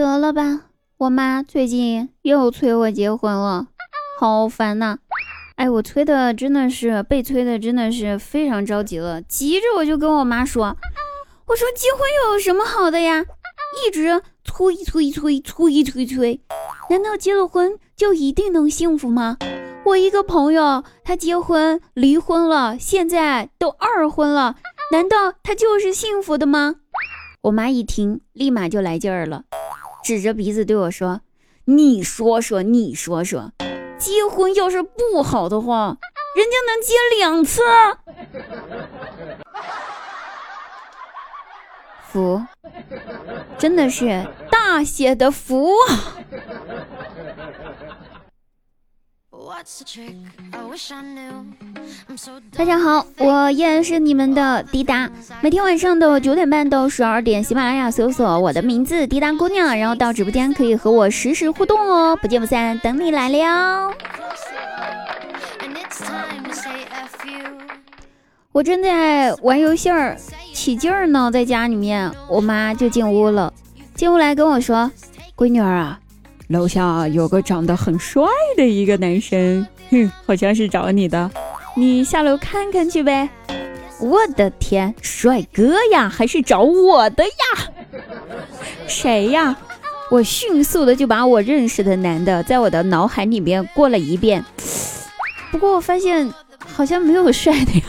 得了吧，我妈最近又催我结婚了，好烦呐！哎，我催的真的是被催的，真的是非常着急了，急着我就跟我妈说：“我说结婚有什么好的呀？一直催催催催催催，难道结了婚就一定能幸福吗？我一个朋友，他结婚离婚了，现在都二婚了，难道他就是幸福的吗？”我妈一听，立马就来劲儿了，指着鼻子对我说：“你说说，你说说，结婚要是不好的话，人家能结两次？福，真的是大写的福啊！”大家好，我依然是你们的滴答。每天晚上的九点半到十二点，喜马拉雅搜索我的名字滴答姑娘，然后到直播间可以和我实时互动哦，不见不散，等你来了。我正在玩游戏儿，起劲儿呢，在家里面，我妈就进屋了，进屋来跟我说：“闺女儿啊。”楼下有个长得很帅的一个男生，哼，好像是找你的，你下楼看看去呗。我的天，帅哥呀，还是找我的呀？谁呀？我迅速的就把我认识的男的在我的脑海里面过了一遍，不过我发现好像没有帅的呀。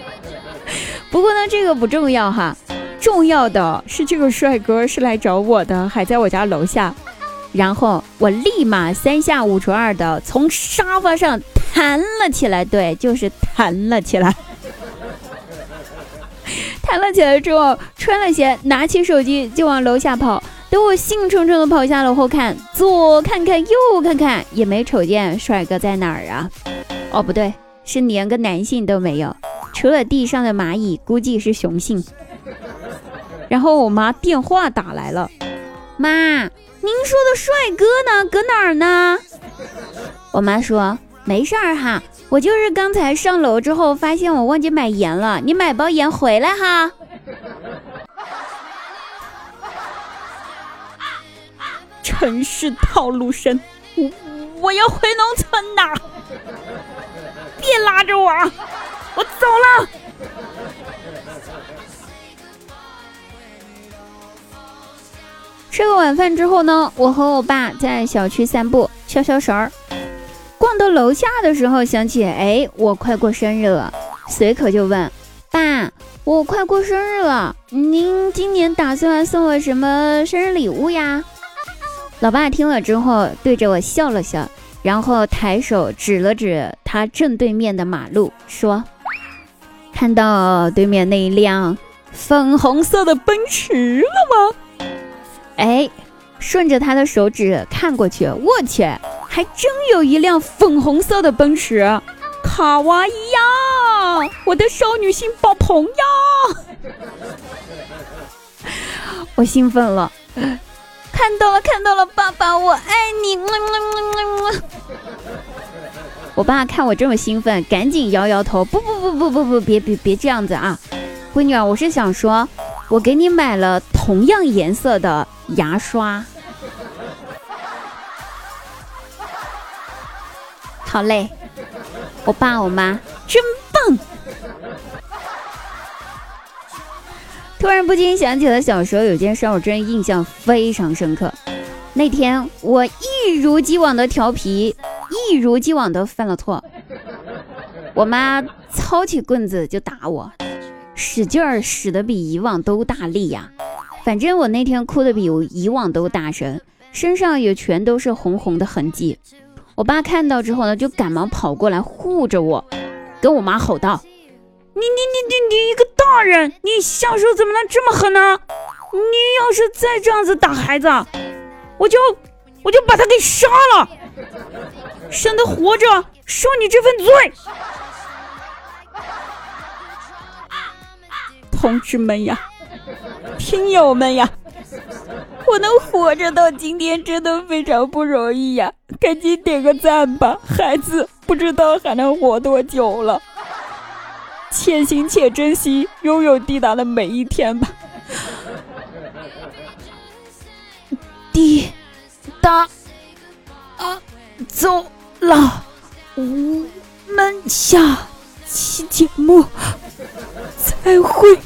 不过呢，这个不重要哈，重要的是这个帅哥是来找我的，还在我家楼下。然后我立马三下五除二的从沙发上弹了起来，对，就是弹了起来。弹了起来之后，穿了鞋，拿起手机就往楼下跑。等我兴冲冲的跑下楼后，看左看看右看看，也没瞅见帅哥在哪儿啊？哦，不对，是连个男性都没有，除了地上的蚂蚁，估计是雄性。然后我妈电话打来了，妈。您说的帅哥呢？搁哪儿呢？我妈说没事儿哈，我就是刚才上楼之后发现我忘记买盐了，你买包盐回来哈。城市套路深，我我要回农村呐！别拉着我，我走了。吃个晚饭之后呢，我和我爸在小区散步消消食儿。逛到楼下的时候，想起哎，我快过生日了，随口就问爸：“我快过生日了，您今年打算送我什么生日礼物呀？”老爸听了之后，对着我笑了笑，然后抬手指了指他正对面的马路，说：“看到对面那一辆粉红色的奔驰了吗？”哎，顺着他的手指看过去，我去，还真有一辆粉红色的奔驰，卡哇伊呀，我的少女心爆棚呀！我兴奋了，看到了，看到了，爸爸，我爱你！我爸看我这么兴奋，赶紧摇摇头，不不不不不不，别别别这样子啊，闺女，我是想说，我给你买了同样颜色的。牙刷，好嘞！我爸我妈真棒。突然不禁想起了小时候有件事，我真印象非常深刻。那天我一如既往的调皮，一如既往的犯了错，我妈操起棍子就打我，使劲儿使得比以往都大力呀。反正我那天哭的比以往都大声，身上也全都是红红的痕迹。我爸看到之后呢，就赶忙跑过来护着我，跟我妈吼道：“你你你你你一个大人，你下手怎么能这么狠呢？你要是再这样子打孩子，我就我就把他给杀了，省得活着受你这份罪。”同志们呀！听友们呀，我能活着到今天真的非常不容易呀！赶紧点个赞吧，孩子不知道还能活多久了。且行且珍惜拥有滴答的每一天吧。滴答啊，走了，我们下期节目再会。